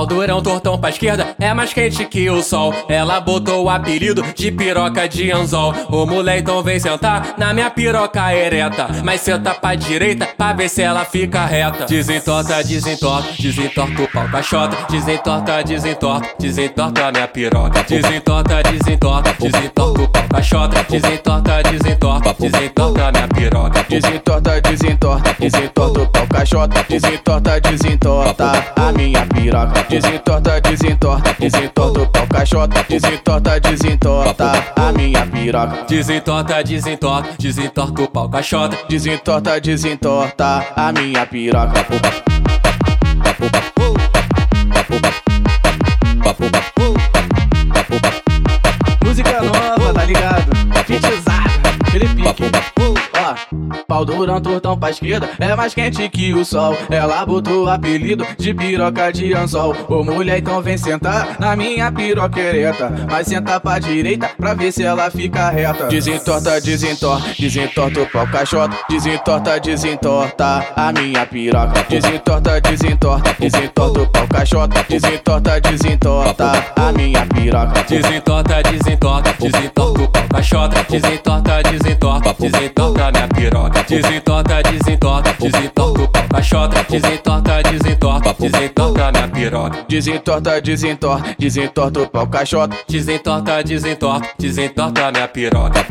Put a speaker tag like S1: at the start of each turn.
S1: Pau durão, tortão pra esquerda, é mais quente que o sol. Ela botou o apelido de piroca de anzol. O moleitão vem sentar na minha piroca ereta. Mas senta pra direita pra ver se ela fica reta. Desentorta, desentorta, desentorta o pau caixota. Desentorta, desentorta, desentorta minha piroca. Desentorta, desentorta, desentorta o pau caixota. Desentorta, desentorta, desentorta minha piroca.
S2: Desentorta, desentorta, desentorta o pau caixota. Desentorta, desentorta a minha piroca. Desentorta, desentorta, desentorta o pau caixota. Desentorta, desentorta a minha piroca.
S1: Desentorta, desentorta, desentorta o pau caixota.
S2: Desentorta, desentorta a minha piroca. Pau durão, tortão pra esquerda. É mais quente que o sol. Ela botou o apelido de piroca de anzol. Ô mulher, então vem sentar na minha piroca ereta Mas senta pra direita pra ver se ela fica reta. Desentorta, desentorta, desentorta o pau caixota Desentorta, desentorta a minha piroca. Desentorta, desentorta, desentorta o pau caixota Desentorta, desentorta a minha piroca
S1: Desentorta, desentorta, desentorta o pau caixota. Desentorta, desentorta, desentorta minha piroca. Desentorta, desentorta, desentorta o pau caixota. Desentorta, desentorta, desentorta minha piroca.
S2: Desentorta, desentorta, desentorta o pau caixota
S1: Desentorta, desentorta, desentorta minha piroca.